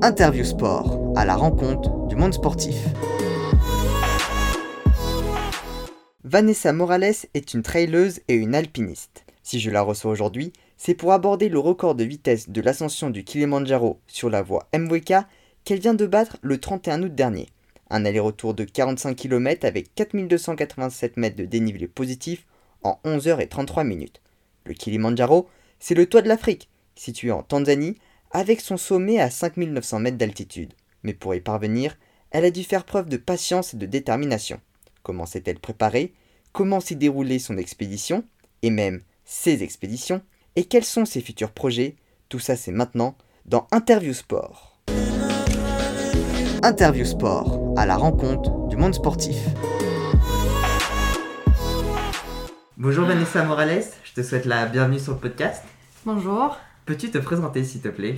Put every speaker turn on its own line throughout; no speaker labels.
Interview Sport, à la rencontre du monde sportif. Vanessa Morales est une traileuse et une alpiniste. Si je la reçois aujourd'hui, c'est pour aborder le record de vitesse de l'ascension du Kilimanjaro sur la voie MWK qu'elle vient de battre le 31 août dernier. Un aller-retour de 45 km avec 4287 mètres de dénivelé positif en 11h33 minutes. Le Kilimanjaro, c'est le toit de l'Afrique, situé en Tanzanie, avec son sommet à 5900 mètres d'altitude. Mais pour y parvenir, elle a dû faire preuve de patience et de détermination. Comment s'est-elle préparée? Comment s'est déroulée son expédition? Et même ses expéditions? Et quels sont ses futurs projets? Tout ça c'est maintenant dans Interview Sport. Interview Sport, à la rencontre du monde sportif. Bonjour Vanessa Morales, je te souhaite la bienvenue sur le podcast.
Bonjour.
Peux-tu te présenter s'il te plaît?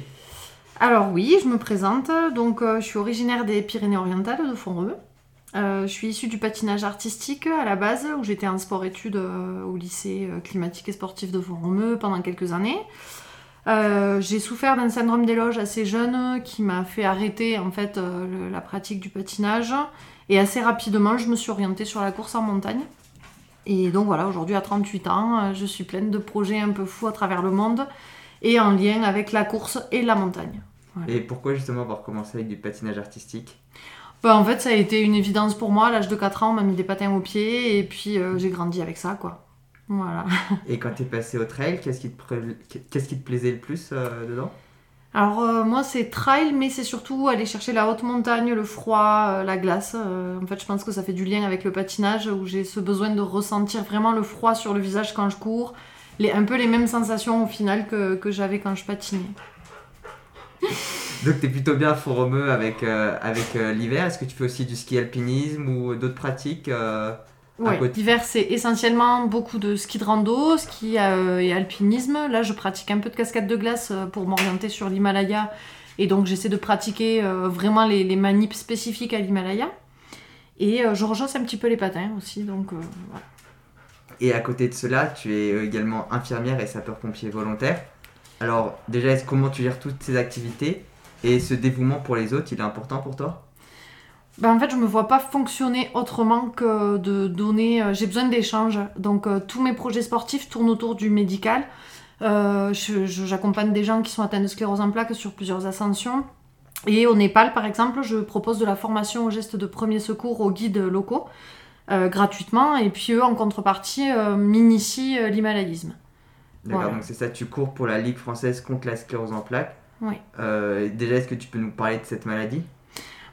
Alors oui, je me présente. Donc euh, je suis originaire des Pyrénées-Orientales de Font-Romeu. Euh, je suis issue du patinage artistique à la base, où j'étais en sport-études euh, au lycée climatique et sportif de Font-Romeu pendant quelques années. J'ai souffert d'un syndrome d'éloge assez jeune qui m'a fait arrêter en fait la pratique du patinage et assez rapidement je me suis orientée sur la course en montagne. Et donc voilà, aujourd'hui à 38 ans, je suis pleine de projets un peu fous à travers le monde et en lien avec la course et la montagne.
Et pourquoi justement avoir commencé avec du patinage artistique?
Bah, en fait, ça a été une évidence pour moi. À l'âge de 4 ans, on m'a mis des patins aux pieds et puis euh, j'ai grandi avec ça, quoi. Voilà.
Et quand tu es passé au trail, qu'est-ce qui te, pré- qu'est-ce qui te plaisait le plus euh, dedans?
Alors, euh, moi, c'est trail, mais c'est surtout aller chercher la haute montagne, le froid, euh, la glace. Euh, en fait, je pense que ça fait du lien avec le patinage où j'ai ce besoin de ressentir vraiment le froid sur le visage quand je cours. Les, un peu les mêmes sensations au final que, que j'avais quand je patinais.
Donc tu es plutôt bien fourromeux avec, euh, avec euh, l'hiver. Est-ce que tu fais aussi du ski alpinisme ou d'autres pratiques euh, côté?
L'hiver, c'est essentiellement beaucoup de ski de rando, ski euh, et alpinisme. Là, je pratique un peu de cascade de glace pour m'orienter sur l'Himalaya. Et donc, j'essaie de pratiquer vraiment les, les manips spécifiques à l'Himalaya. Et je rejoins un petit peu les patins aussi. Donc, voilà.
Et à côté de cela, tu es euh, également infirmière et sapeur-pompier volontaire. Alors déjà, comment tu gères toutes ces activités et ce dévouement pour les autres, il est important pour toi?
Ben, en fait, je me vois pas fonctionner autrement que de donner. euh, J'ai besoin d'échanges. Donc, euh, tous mes projets sportifs tournent autour du médical. J'accompagne des gens qui sont atteints de sclérose en plaques sur plusieurs ascensions. Et au Népal, par exemple, je propose de la formation aux gestes de premier secours aux guides locaux euh, gratuitement. Et puis, eux, en contrepartie, euh, m'initient euh, l'himalayisme.
D'accord,
Voilà.
donc c'est ça, tu cours pour la Ligue française contre la sclérose en plaques.
Oui.
Euh, déjà, est-ce que tu peux nous parler de cette maladie?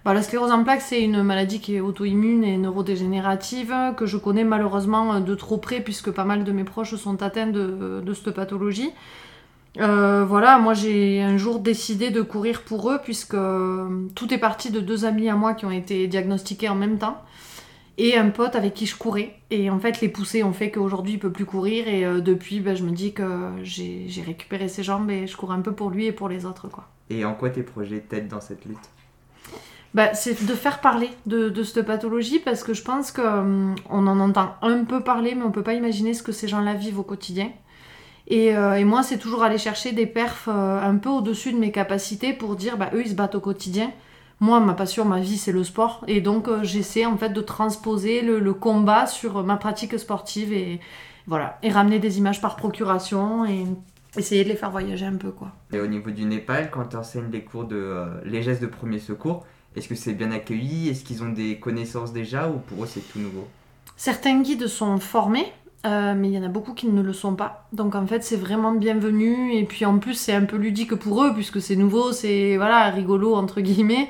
Bah, la sclérose en plaques, c'est une maladie qui est auto-immune et neurodégénérative, que je connais malheureusement euh, de trop près, puisque pas mal de mes proches sont atteints de, de cette pathologie. Euh, voilà, moi j'ai un jour décidé de courir pour eux, puisque tout est parti de deux amis à moi qui ont été diagnostiqués en même temps, et un pote avec qui je courais. Et en fait, les poussées ont fait qu'aujourd'hui il peut plus courir, et euh, depuis, bah, je me dis que j'ai récupéré ses jambes et je cours un peu pour lui et pour les autres, quoi.
Et en quoi tes projets t'aident dans cette lutte?
Bah, c'est de faire parler de, de cette pathologie parce que je pense qu'on en entend un peu parler, mais on peut pas imaginer ce que ces gens-là vivent au quotidien. Et, euh, et moi, c'est toujours aller chercher des perfs euh, un peu au-dessus de mes capacités pour dire, bah, eux, ils se battent au quotidien. Moi, ma passion, ma vie, c'est le sport. Et donc, euh, j'essaie en fait de transposer le, le combat sur ma pratique sportive et voilà. Et ramener des images par procuration et essayer de les faire voyager un peu, quoi.
Et au niveau du Népal, quand tu enseignes les cours de euh, les gestes de premier secours, est-ce que c'est bien accueilli? Est-ce qu'ils ont des connaissances déjà ou pour eux c'est tout nouveau?
Certains guides sont formés, euh, mais il y en a beaucoup qui ne le sont pas. Donc en fait, c'est vraiment bienvenu. Et puis en plus, c'est un peu ludique pour eux, puisque c'est nouveau, c'est voilà, rigolo, entre guillemets.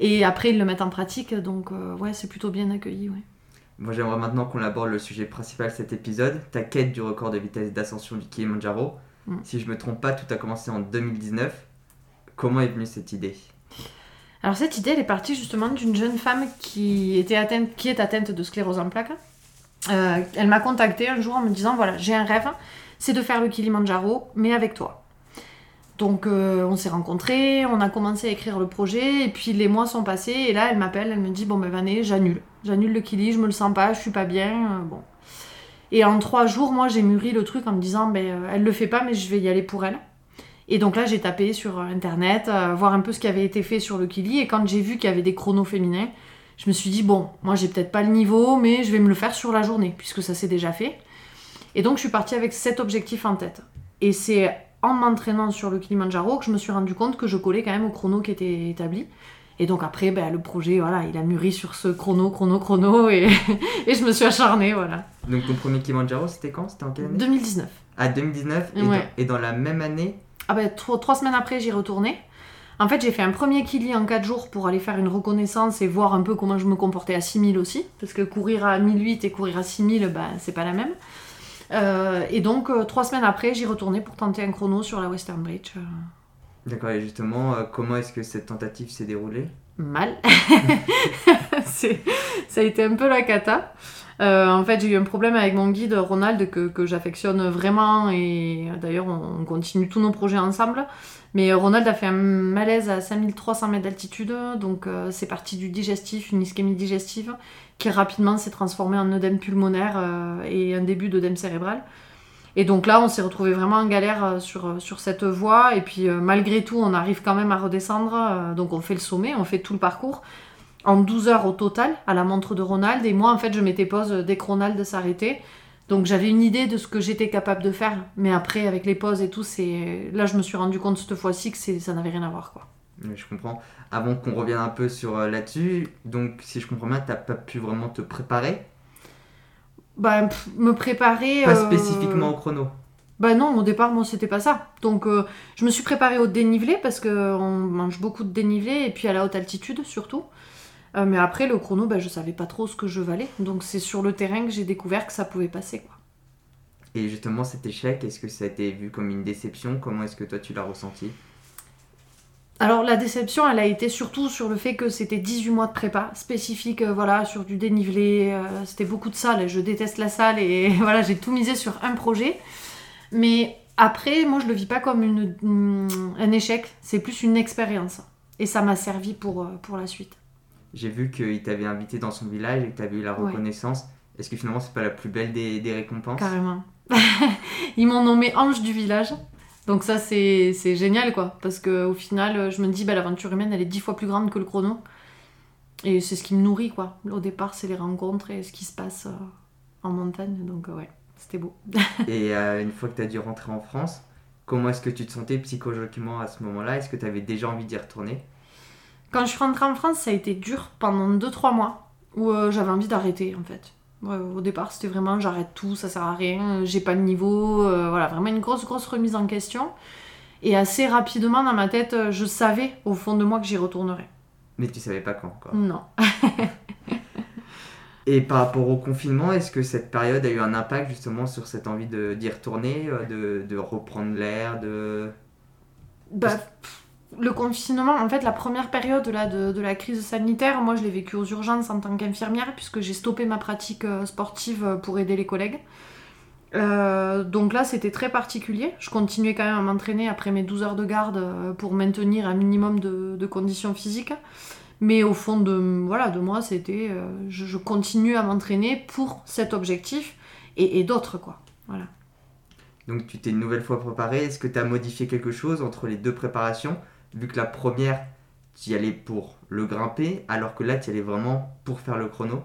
Et après, ils le mettent en pratique. Donc euh, ouais, c'est plutôt bien accueilli. Ouais.
Moi j'aimerais maintenant qu'on aborde le sujet principal de cet épisode, ta quête du record de vitesse d'ascension du Kilimanjaro.
Mm.
Si je me trompe pas, tout a commencé en 2019. Comment est venue cette idée?
Alors cette idée, elle est partie justement d'une jeune femme qui, était atteinte, qui est atteinte de sclérose en plaques. Euh, elle m'a contactée un jour en me disant, voilà, j'ai un rêve, c'est de faire le Kilimanjaro, mais avec toi. Donc euh, on s'est rencontrés, on a commencé à écrire le projet, et puis les mois sont passés, et là elle m'appelle, elle me dit, bon ben Vané, j'annule. J'annule le Kili, je me le sens pas, je suis pas bien, euh, bon. Et en trois jours, moi j'ai mûri le truc en me disant, ben elle le fait pas, mais je vais y aller pour elle. Et donc là, j'ai tapé sur internet, voir un peu ce qui avait été fait sur le Kili. Et quand j'ai vu qu'il y avait des chronos féminins, je me suis dit, bon, moi j'ai peut-être pas le niveau, mais je vais me le faire sur la journée, puisque ça s'est déjà fait. Et donc je suis partie avec cet objectif en tête. Et c'est en m'entraînant sur le Kilimanjaro que je me suis rendu compte que je collais quand même au chrono qui était établi. Et donc après, ben, le projet, voilà, il a mûri sur ce chrono, chrono, chrono, et, et je me suis acharnée, voilà.
Donc ton premier Kilimanjaro, c'était quand? C'était en quelle année?
2019.
Ah, 2019 et, dans, et dans la même année?
Ah ben, trois, trois semaines après, j'y retournais. En fait, j'ai fait un premier Kili en 4 jours pour aller faire une reconnaissance et voir un peu comment je me comportais à 6000 aussi. Parce que courir à 1008 et courir à 6000, ben, c'est pas la même. Euh, et donc, euh, trois semaines après, j'y retournais pour tenter un chrono sur la Western Bridge.
D'accord, et justement, euh, comment est-ce que cette tentative s'est déroulée?
Mal. Ça a été un peu la cata. Euh, en fait, j'ai eu un problème avec mon guide Ronald que, que j'affectionne vraiment et d'ailleurs on, on continue tous nos projets ensemble. Mais Ronald a fait un malaise à 5300 mètres d'altitude, donc euh, c'est parti du digestif, une ischémie digestive, qui rapidement s'est transformée en œdème pulmonaire et un début d'œdème cérébral. Et donc là, on s'est retrouvé vraiment en galère euh, sur, sur cette voie. Et puis euh, malgré tout, on arrive quand même à redescendre. euh, donc on fait le sommet, on fait tout le parcours en 12 heures au total à la montre de Ronald. Et moi, en fait, je m'étais pause dès que Ronald s'arrêtait. Donc j'avais une idée de ce que j'étais capable de faire. Mais après, avec les pauses et tout, c'est là, je me suis rendu compte cette fois-ci que ça n'avait rien à voir. quoi.
Je comprends. Avant qu'on revienne un peu sur euh, là-dessus, donc si je comprends bien, t'as pas pu vraiment te préparer
Bah, pff, me préparer.
Pas
euh,
spécifiquement au chrono.
Bah non, au départ, moi, c'était pas ça. Donc, euh, je me suis préparée au dénivelé parce qu'on mange beaucoup de dénivelé et puis à la haute altitude surtout. Euh, mais après, le chrono, bah, je savais pas trop ce que je valais. Donc, c'est sur le terrain que j'ai découvert que ça pouvait passer. Quoi.
Et justement, cet échec, est-ce que ça a été vu comme une déception? Comment est-ce que toi tu l'as ressenti?
Alors, la déception, elle a été surtout sur le fait que c'était 18 mois de prépa spécifique, euh, voilà, sur du dénivelé. euh, c'était beaucoup de salles. Je déteste la salle et voilà, j'ai tout misé sur un projet. Mais après, moi, je le vis pas comme une, une- un échec. C'est plus une expérience. Et ça m'a servi pour, euh, pour la suite.
J'ai vu qu'il t'avait invité dans son village et que t'avais eu la
Ouais.
reconnaissance. Est-ce que finalement c'est pas la plus belle des, des récompenses?
Carrément. Ils m'ont nommé ange du village. Donc ça, c'est c'est génial, quoi. Parce qu'au final, je me dis, bah, l'aventure humaine, elle est dix fois plus grande que le chrono. Et c'est ce qui me nourrit, quoi. Au départ, c'est les rencontres et ce qui se passe euh, en montagne. Donc euh, ouais, c'était beau.
Et euh, une fois que t'as dû rentrer en France, comment est-ce que tu te sentais psychologiquement à ce moment-là? Est-ce que t'avais déjà envie d'y retourner?
Quand je suis rentrée en France, ça a été dur pendant 2-3 mois où j'avais envie d'arrêter en fait. Au départ, c'était vraiment j'arrête tout, ça sert à rien, j'ai pas le niveau, euh, voilà, vraiment une grosse grosse remise en question. Et assez rapidement dans ma tête, euh, je savais au fond de moi que j'y retournerais.
Mais tu savais pas quand encore.
Non.
Et par rapport au confinement, est-ce que cette période a eu un impact justement sur cette envie d'y retourner, euh, de, de reprendre l'air, de...
Bah, pff, le confinement, en fait, la première période là, de, de la crise sanitaire, moi je l'ai vécu aux urgences en tant qu'infirmière, puisque j'ai stoppé ma pratique euh, sportive euh, pour aider les collègues. Euh, donc là, c'était très particulier. Je continuais quand même à m'entraîner après mes 12 heures de garde pour maintenir un minimum de, de conditions physiques. Mais au fond de, voilà, de moi, c'était je, je continue à m'entraîner pour cet objectif et, et d'autres, quoi. Voilà.
Donc tu t'es une nouvelle fois préparé, est-ce que tu as modifié quelque chose entre les deux préparations? Vu que la première, tu y allais pour le grimper, alors que là, tu y allais vraiment pour faire le chrono.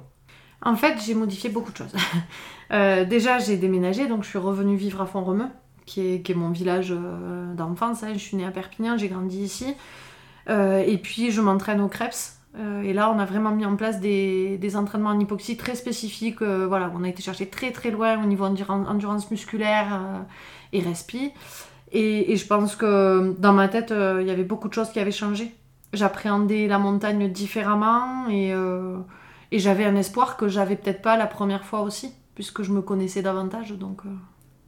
En fait, j'ai modifié beaucoup de choses. Euh, déjà, j'ai déménagé, donc je suis revenue vivre à Font-Romeu, qui est, mon village euh, d'enfance. hein. Je suis née à Perpignan, j'ai grandi ici. Euh, et puis, je m'entraîne au Krebs. Et là, on a vraiment mis en place des, entraînements en hypoxie très spécifiques. voilà, on a été chercher très très loin au niveau enduran- endurance musculaire et respi. Et, et je pense que dans ma tête, euh, il y avait beaucoup de choses qui avaient changé. J'appréhendais la montagne différemment et, euh, et j'avais un espoir que j'avais peut-être pas la première fois aussi, puisque je me connaissais davantage. Donc euh,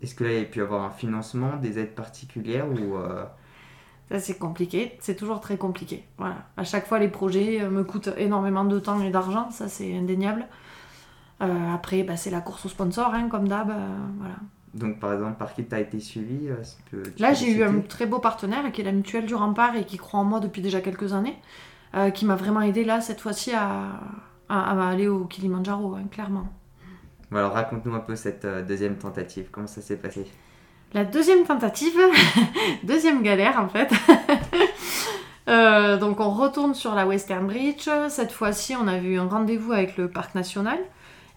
Est-ce que là, il y a pu avoir un financement, des aides particulières ou...
ça c'est compliqué, c'est toujours très compliqué. Voilà. À chaque fois, les projets me coûtent énormément de temps et d'argent, ça c'est indéniable. Après, bah, c'est la course au sponsor, hein, comme d'hab. voilà.
Donc par exemple, par qui tu as été suivi euh, si tu peux- tu
Là, j'ai eu un très beau partenaire qui est la Mutuelle du Rempart et qui croit en moi depuis déjà quelques années, euh, qui m'a vraiment aidé là, cette fois-ci, à, à- à aller au Kilimanjaro, hein, clairement.
Bon, alors raconte-nous un peu cette euh, deuxième tentative, comment ça s'est passé?
La deuxième tentative, deuxième galère en fait. Euh, donc on retourne sur la Western Bridge. Cette fois-ci, on a eu un rendez-vous avec le parc national.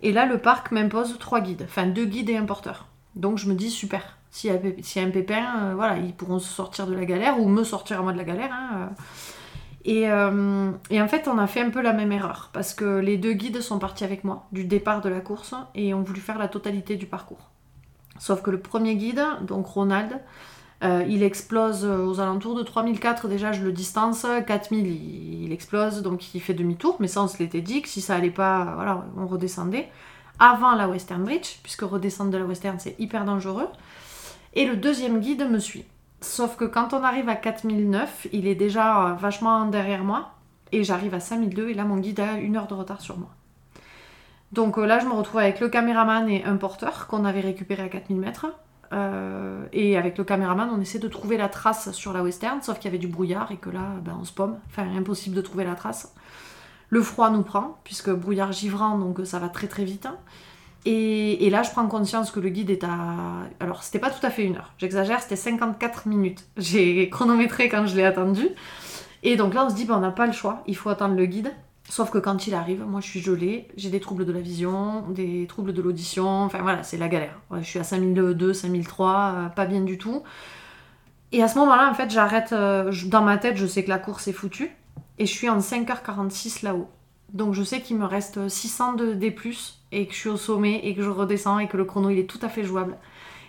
Et là, le parc m'impose trois guides, enfin deux guides et un porteur. Donc je me dis super. S'il y, a un pépin, euh, voilà, ils pourront se sortir de la galère ou me sortir à moi de la galère. Hein, euh. Et, et, en fait, on a fait un peu la même erreur parce que les deux guides sont partis avec moi du départ de la course et ont voulu faire la totalité du parcours. Sauf que le premier guide, donc Ronald, euh, il explose aux alentours de 3004, déjà je le distance, 4000 il, explose, donc il fait demi-tour, mais ça on se l'était dit que si ça allait pas, voilà, on redescendait avant la Western Bridge, puisque redescendre de la Western c'est hyper dangereux. Et le deuxième guide me suit. Sauf que quand on arrive à 4009, il est déjà vachement derrière moi, et j'arrive à 5002, et là mon guide a une heure de retard sur moi. Donc euh, là je me retrouve avec le caméraman et un porteur qu'on avait récupéré à 4000 mètres. Euh, et avec le caméraman, on essaie de trouver la trace sur la western, sauf qu'il y avait du brouillard et que là, ben, on se pomme. Enfin, impossible de trouver la trace. Le froid nous prend, puisque brouillard givrant, donc ça va très très vite. Et, là, je prends conscience que le guide est à. Alors, c'était pas tout à fait une heure, j'exagère, c'était 54 minutes. J'ai chronométré quand je l'ai attendu. Et donc là, on se dit, ben, on n'a pas le choix, il faut attendre le guide. Sauf que quand il arrive, moi je suis gelée, j'ai des troubles de la vision, des troubles de l'audition, enfin voilà, c'est la galère. je suis à 5002, 5003, euh, pas bien du tout. Et à ce moment-là, en fait, j'arrête, euh, dans ma tête, je sais que la course est foutue, et je suis en 5h46 là-haut. Donc je sais qu'il me reste 600 de D+, et que je suis au sommet, et que je redescends, et que le chrono il est tout à fait jouable.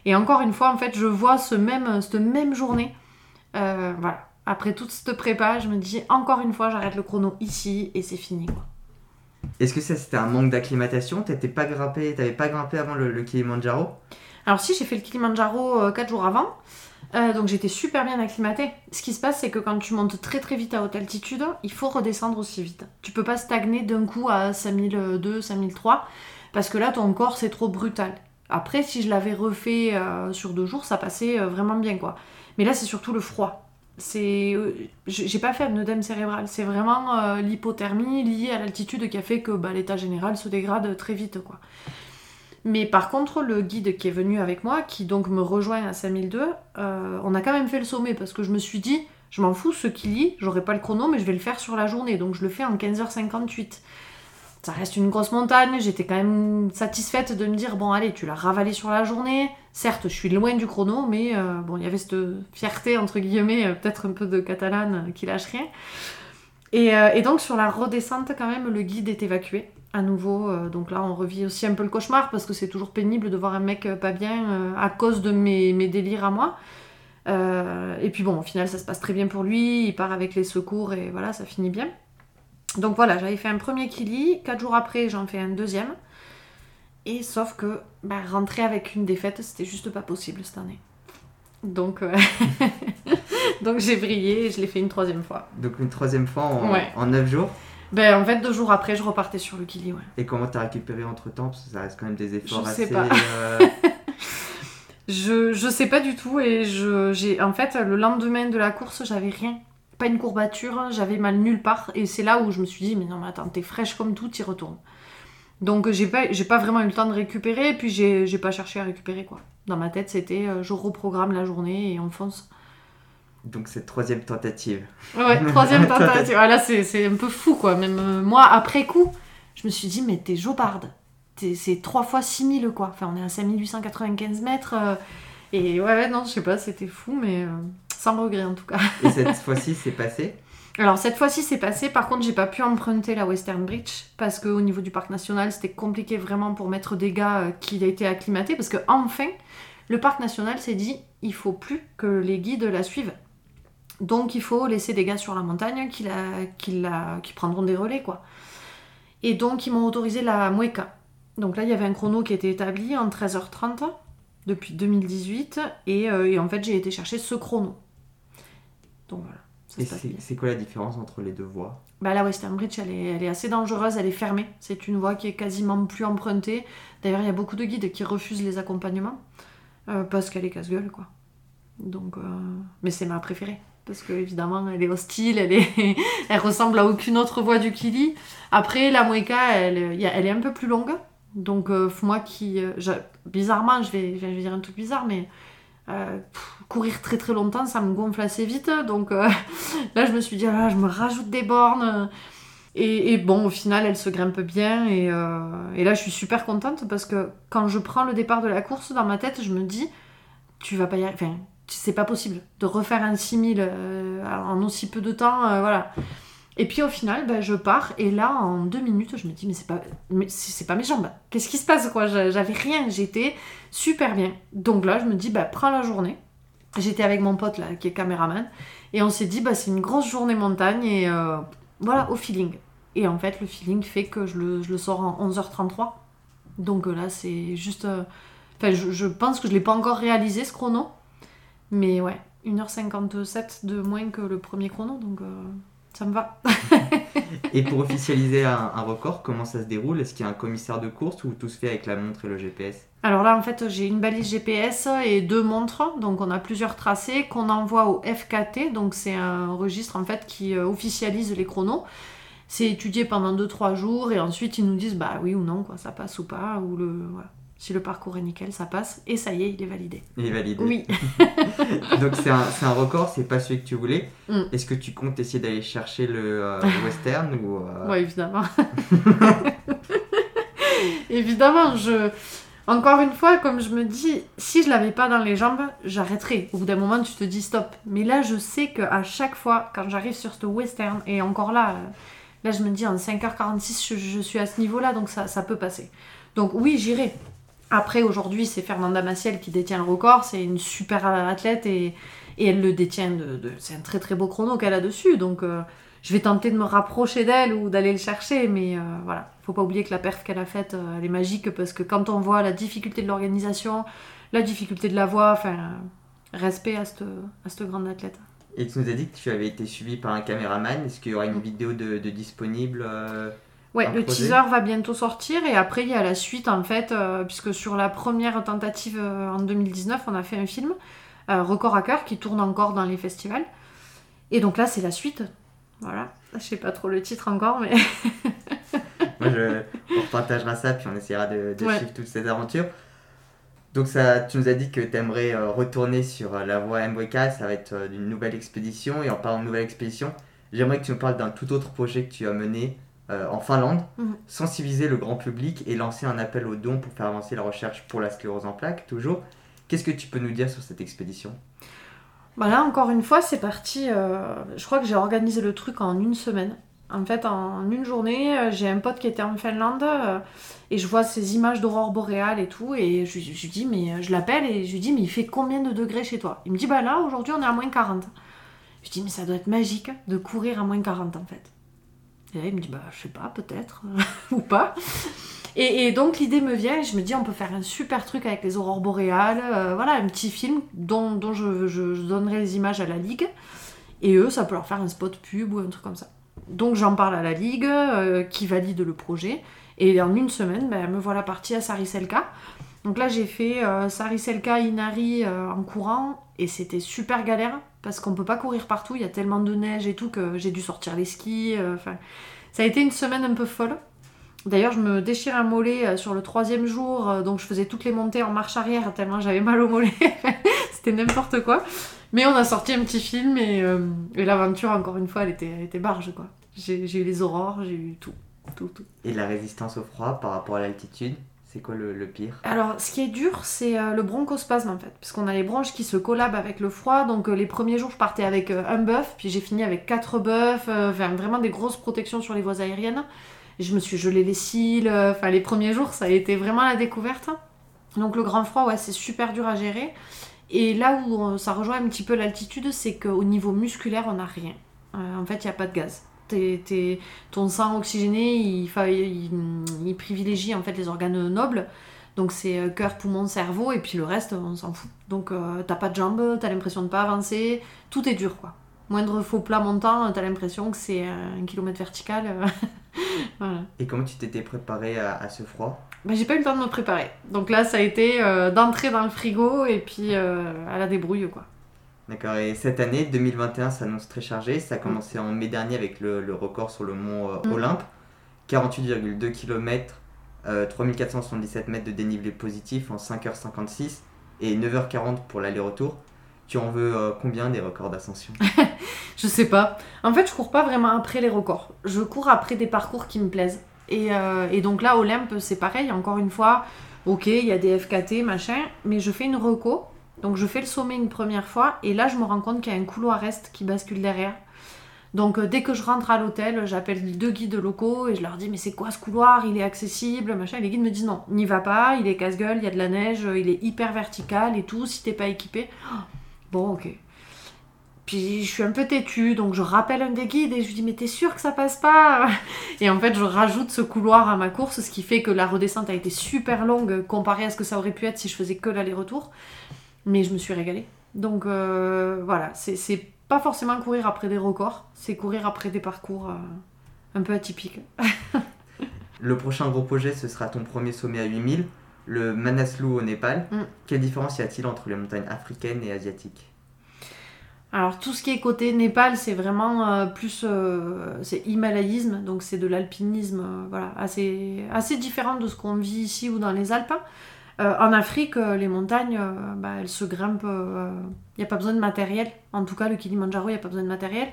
Et encore une fois, en fait, je vois ce même, cette même journée, euh, voilà, après toute cette prépa, je me dis encore une fois, j'arrête le chrono ici et c'est fini.
Est-ce que ça c'était un manque d'acclimatation? T'étais pas grimpé, t'avais pas grimpé avant le, Kilimanjaro
Alors si, j'ai fait le Kilimanjaro 4 euh, jours avant. Euh, donc j'étais super bien acclimatée. Ce qui se passe, c'est que quand tu montes très très vite à haute altitude, il faut redescendre aussi vite. Tu peux pas stagner d'un coup à 5002, 5003, parce que là ton corps c'est trop brutal. Après, si je l'avais refait euh, sur deux jours, ça passait vraiment bien quoi. Mais là, c'est surtout le froid c'est euh, j'ai pas fait un cérébral c'est vraiment euh, l'hypothermie liée à l'altitude qui a fait que bah, l'état général se dégrade très vite quoi mais par contre le guide qui est venu avec moi qui donc me rejoint à 5002 euh, on a quand même fait le sommet parce que je me suis dit je m'en fous ce qui lit j'aurai pas le chrono mais je vais le faire sur la journée. Donc je le fais en 15h58 ça reste une grosse montagne, j'étais quand même satisfaite de me dire bon allez tu l'as ravalé sur la journée, certes je suis loin du chrono mais euh, bon il y avait cette fierté entre guillemets, euh, peut-être un peu de catalane qui lâche rien. Et, donc sur la redescente quand même le guide est évacué à nouveau, donc là on revit aussi un peu le cauchemar parce que c'est toujours pénible de voir un mec pas bien à cause de mes, mes délires à moi. et puis bon au final ça se passe très bien pour lui, il part avec les secours et voilà ça finit bien. Donc voilà, j'avais fait un premier kili, quatre jours après j'en fais un deuxième. Et sauf que bah, rentrer avec une défaite, c'était juste pas possible cette année. Donc, euh, Donc j'ai brillé et je l'ai fait une troisième fois.
Donc une troisième fois en, en 9 jours
ben, en fait, deux jours après, je repartais sur le kili, ouais.
Et comment t'as récupéré entre temps Parce que ça reste quand même des efforts
je
assez.
Sais pas. Euh, je, je sais pas du tout. Et je, j'ai, en fait, le lendemain de la course, j'avais rien pas une courbature, j'avais mal nulle part. Et c'est là où je me suis dit, mais non, mais attends, t'es fraîche comme tout, t'y retournes. Donc j'ai pas, j'ai pas vraiment eu le temps de récupérer, et puis j'ai, j'ai pas cherché à récupérer quoi. Dans ma tête, c'était euh, je reprogramme la journée et on fonce.
Donc c'est troisième tentative.
Ouais, troisième tentative. là c'est, un peu fou quoi. Même euh, moi, après coup, je me suis dit, mais t'es jobarde. c'est trois fois 6000 quoi. Enfin, on est à 5895 mètres. Euh, et ouais, non, je sais pas, c'était fou, mais sans regret en tout cas.
Et cette fois-ci, c'est passé?
Alors cette fois-ci c'est passé, par contre j'ai pas pu emprunter la Western Bridge parce qu'au niveau du parc national c'était compliqué vraiment pour mettre des gars euh, qui été acclimatés parce que enfin le parc national s'est dit il faut plus que les guides la suivent. Donc il faut laisser des gars sur la montagne qui, la, qui, la, qui prendront des relais quoi. Et donc ils m'ont autorisé la Mueca. Donc là il y avait un chrono qui était établi en 13h30 depuis 2018 et, euh, et en fait j'ai été chercher ce chrono. Donc voilà.
Et c'est quoi la différence entre les deux voies?
Bah, La Western Bridge, elle est, elle est, assez dangereuse, elle est fermée. C'est une voie qui est quasiment plus empruntée. D'ailleurs, il y a beaucoup de guides qui refusent les accompagnements euh, parce qu'elle est casse-gueule, quoi. Donc, euh, Mais c'est ma préférée. Parce qu'évidemment, elle est hostile, elle, est... elle ressemble à aucune autre voie du Kili. Après, la Mueca, elle, elle est un peu plus longue. Donc, euh, moi qui. Bizarrement, je vais, je vais dire un truc bizarre, mais Euh, courir très très longtemps, ça me gonfle assez vite. Donc euh, là, je me suis dit, ah, je me rajoute des bornes. Et, bon, au final, elle se grimpe bien. Et, euh, et, là, je suis super contente parce que quand je prends le départ de la course, dans ma tête, je me dis, tu vas pas y arriver. Enfin, c'est pas possible de refaire un 6000 en aussi peu de temps. voilà. Et puis au final, ben, je pars et là, en deux minutes, je me dis, mais c'est pas, mais c'est pas mes jambes. Qu'est-ce qui se passe quoi? J'avais rien, j'étais super bien. Donc là, je me dis, bah, prends la journée. J'étais avec mon pote là, qui est caméraman, et on s'est dit, bah, c'est une grosse journée montagne et euh, voilà, au feeling. Et en fait, le feeling fait que je le, je le sors en 11h33. Donc euh, là, c'est juste. Euh, enfin, je, je, pense que je l'ai pas encore réalisé ce chrono, mais ouais, 1h57 de moins que le premier chrono, donc ça me va.
et pour officialiser un, record, comment ça se déroule? Est-ce qu'il y a un commissaire de course ou tout se fait avec la montre et le GPS
Alors là, en fait, j'ai une balise GPS et deux montres. Donc, on a plusieurs tracés qu'on envoie au FKT. Donc, c'est un registre en fait qui euh, officialise les chronos. C'est étudié pendant 2-3 jours et ensuite ils nous disent bah oui ou non, quoi, ça passe ou pas. Ou le, si le parcours est nickel, ça passe. Et ça y est, il est validé.
Il est validé.
Oui.
Donc c'est un, un, record, c'est pas celui que tu voulais. Mm. Est-ce que tu comptes essayer d'aller chercher le, euh, western ou
euh... Oui, évidemment. évidemment, je... Encore une fois, comme je me dis, si je l'avais pas dans les jambes, j'arrêterais. Au bout d'un moment, tu te dis stop. Mais là, je sais qu'à chaque fois, quand j'arrive sur ce western, et encore là, là, je me dis en 5h46, je, je suis à ce niveau-là, donc ça, ça peut passer. Donc oui, j'irai. Après, aujourd'hui, c'est Fernanda Maciel qui détient le record. C'est une super athlète et, elle le détient. De, c'est un très très beau chrono qu'elle a dessus. Donc, euh, je vais tenter de me rapprocher d'elle ou d'aller le chercher. Mais euh, voilà, faut pas oublier que la perf qu'elle a faite, euh, elle est magique parce que quand on voit la difficulté de l'organisation, la difficulté de la voix, enfin, respect à cette, à cette grande athlète.
Et tu nous as dit que tu avais été suivi par un caméraman. Est-ce qu'il y aura une vidéo de, disponible
Ouais, le teaser va bientôt sortir et après il y a la suite en fait, euh, puisque sur la première tentative euh, en 2019, on a fait un film, euh, Record à cœur, qui tourne encore dans les festivals. Et donc là, c'est la suite. Voilà. Je sais pas trop le titre encore, mais.
Moi, je... on partagera ça, puis on essaiera de, suivre toutes ces aventures. Donc ça, tu nous as dit que tu aimerais retourner sur la voie MWK, ça va être une nouvelle expédition. Et en parlant de nouvelle expédition, j'aimerais que tu nous parles d'un tout autre projet que tu as mené euh, en Finlande, mhm. sensibiliser le grand public et lancer un appel aux dons pour faire avancer la recherche pour la sclérose en plaques, toujours. Qu'est-ce que tu peux nous dire sur cette expédition?
Bah Là, encore une fois, c'est parti. Euh, je crois que j'ai organisé le truc en une semaine. En fait, en une journée, euh, j'ai un pote qui était en Finlande et je vois ces images d'aurore boréale et tout. Et je, lui dis, mais je l'appelle et je lui dis, mais il fait combien de degrés chez toi? Il me dit, bah là, aujourd'hui, on est à moins 40. Je dis, mais ça doit être magique de courir à moins 40 en fait. Et là, il me dit, bah, je sais pas, peut-être, ou pas. Et, donc, l'idée me vient, et je me dis, on peut faire un super truc avec les aurores boréales, euh, voilà, un petit film dont, je, je, donnerai les images à la Ligue. Et eux, ça peut leur faire un spot pub ou un truc comme ça. Donc, j'en parle à la Ligue, euh, qui valide le projet. Et en une semaine, ben, me voilà partie à Sariselka. Donc là, j'ai fait euh, Sariselka, Inari en courant, et c'était super galère parce qu'on peut pas courir partout, il y a tellement de neige et tout que j'ai dû sortir les skis. Euh, ça a été une semaine un peu folle. D'ailleurs, je me déchire un mollet euh, sur le troisième jour, euh, donc je faisais toutes les montées en marche arrière tellement j'avais mal au mollet. C'était n'importe quoi. Mais on a sorti un petit film et, l'aventure, encore une fois, elle était, elle était barge quoi. J'ai eu les aurores, j'ai eu tout, tout.
Et la résistance au froid par rapport à l'altitude? C'est quoi le, pire
Alors, ce qui est dur, c'est euh, le bronchospasme en fait. Parce qu'on a les bronches qui se collabent avec le froid. Donc, euh, les premiers jours, je partais avec euh, un bœuf, puis j'ai fini avec quatre bœufs. Enfin, vraiment des grosses protections sur les voies aériennes. Je me suis gelé les cils. Enfin, les premiers jours, ça a été vraiment la découverte. Donc, le grand froid, ouais, c'est super dur à gérer. Et là où ça rejoint un petit peu l'altitude, c'est qu'au niveau musculaire, on n'a rien. en fait, il n'y a pas de gaz ton sang oxygéné, il, il, privilégie en fait les organes nobles. Donc c'est euh, cœur, poumon, cerveau, et puis le reste, on s'en fout. Donc euh, t'as pas de jambes, t'as l'impression de pas avancer, tout est dur quoi. Moindre faux plat montant, t'as l'impression que c'est un kilomètre vertical.
Et comment tu t'étais préparé à, ce froid?
Bah, J'ai pas eu le temps de me préparer. Donc là, ça a été euh, d'entrer dans le frigo et puis à la débrouille quoi.
D'accord, et cette année, 2021, s'annonce très chargé. Ça a commencé en mai dernier avec le, record sur le mont euh, mm. Olympe. 48,2 km, 3477 mètres de dénivelé positif en 5h56. et 9h40 pour l'aller-retour. Tu en veux euh, combien des records d'ascension?
Je sais pas. En fait, je cours pas vraiment après les records. Je cours après des parcours qui me plaisent. Et, euh, et donc là, Olympe, c'est pareil. Encore une fois, ok, il y a des FKT, machin, mais je fais une reco. Donc je fais le sommet une première fois, et là, je me rends compte qu'il y a un couloir est qui bascule derrière. Donc euh, dès que je rentre à l'hôtel, j'appelle deux guides locaux et je leur dis mais c'est quoi ce couloir? Il est accessible, machin. Et les guides me disent non, n'y va pas, il est casse-gueule, il y a de la neige, il est hyper vertical et tout, si t'es pas équipé. Bon ok. Puis je suis un peu têtue, donc je rappelle un des guides et je lui dis mais t'es sûr que ça passe pas? Et en fait je rajoute ce couloir à ma course, ce qui fait que la redescente a été super longue comparée à ce que ça aurait pu être si je faisais que l'aller-retour. Mais je me suis régalée. Donc euh, voilà, c'est pas forcément courir après des records, c'est courir après des parcours euh, un peu atypiques.
le prochain gros projet, ce sera ton premier sommet à 8000, le Manaslu au Népal. Mm. Quelle différence y a-t-il entre les montagnes africaines et asiatiques?
Alors tout ce qui est côté Népal, c'est vraiment euh, plus euh, c'est himalayisme, donc c'est de l'alpinisme, voilà, assez, assez différent de ce qu'on vit ici ou dans les Alpes. Euh, en Afrique, euh, les montagnes, euh, bah, elles se grimpent. Il n'y a pas besoin de matériel. En tout cas, le Kilimanjaro, il n'y a pas besoin de matériel.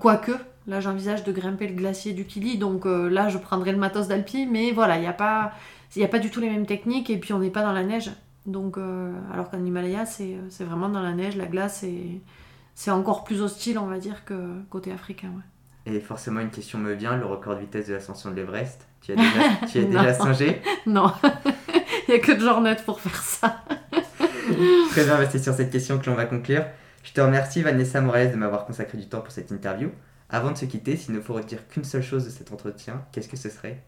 Quoique, là, j'envisage de grimper le glacier du Kili. Donc là, je prendrai le matos d'Alpi. Mais voilà, il n'y a, pas, a pas du tout les mêmes techniques. Et puis, on n'est pas dans la neige. Donc, alors qu'en Himalaya, c'est vraiment dans la neige, la glace. C'est encore plus hostile, on va dire, que côté africain.
Et forcément, une question me vient le record de vitesse de l'ascension de l'Everest. Tu as déjà, tu as déjà songé?
Non. Il n'y a que de journée pour faire ça.
Très bien, c'est sur cette question que l'on va conclure. Je te remercie Vanessa Morales de m'avoir consacré du temps pour cette interview. Avant de se quitter, s'il ne faut retenir qu'une seule chose de cet entretien, qu'est-ce que ce serait?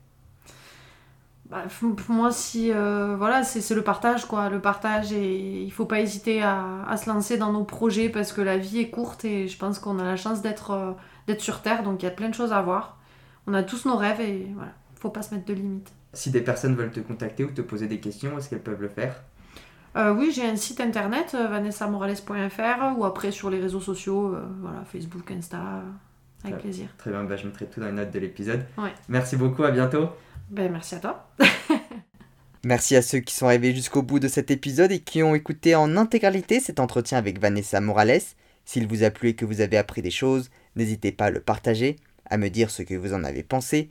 Bah, pour moi, si euh, voilà, c'est le partage quoi, le partage et il faut pas hésiter à, à, se lancer dans nos projets parce que la vie est courte et je pense qu'on a la chance d'être euh, d'être sur terre donc il y a plein de choses à voir. On a tous nos rêves et voilà, faut pas se mettre de limites.
Si des personnes veulent te contacter ou te poser des questions, est-ce qu'elles peuvent le faire?
Euh, oui, j'ai un site internet, euh, vanessamorales.fr, ou après sur les réseaux sociaux, euh, voilà, Facebook, Insta, avec plaisir.
Très bien, bah, je mettrai tout dans les notes de l'épisode. Merci beaucoup, à bientôt.
Ben, merci à toi.
merci à ceux qui sont arrivés jusqu'au bout de cet épisode et qui ont écouté en intégralité cet entretien avec Vanessa Morales. S'il vous a plu et que vous avez appris des choses, n'hésitez pas à le partager, à me dire ce que vous en avez pensé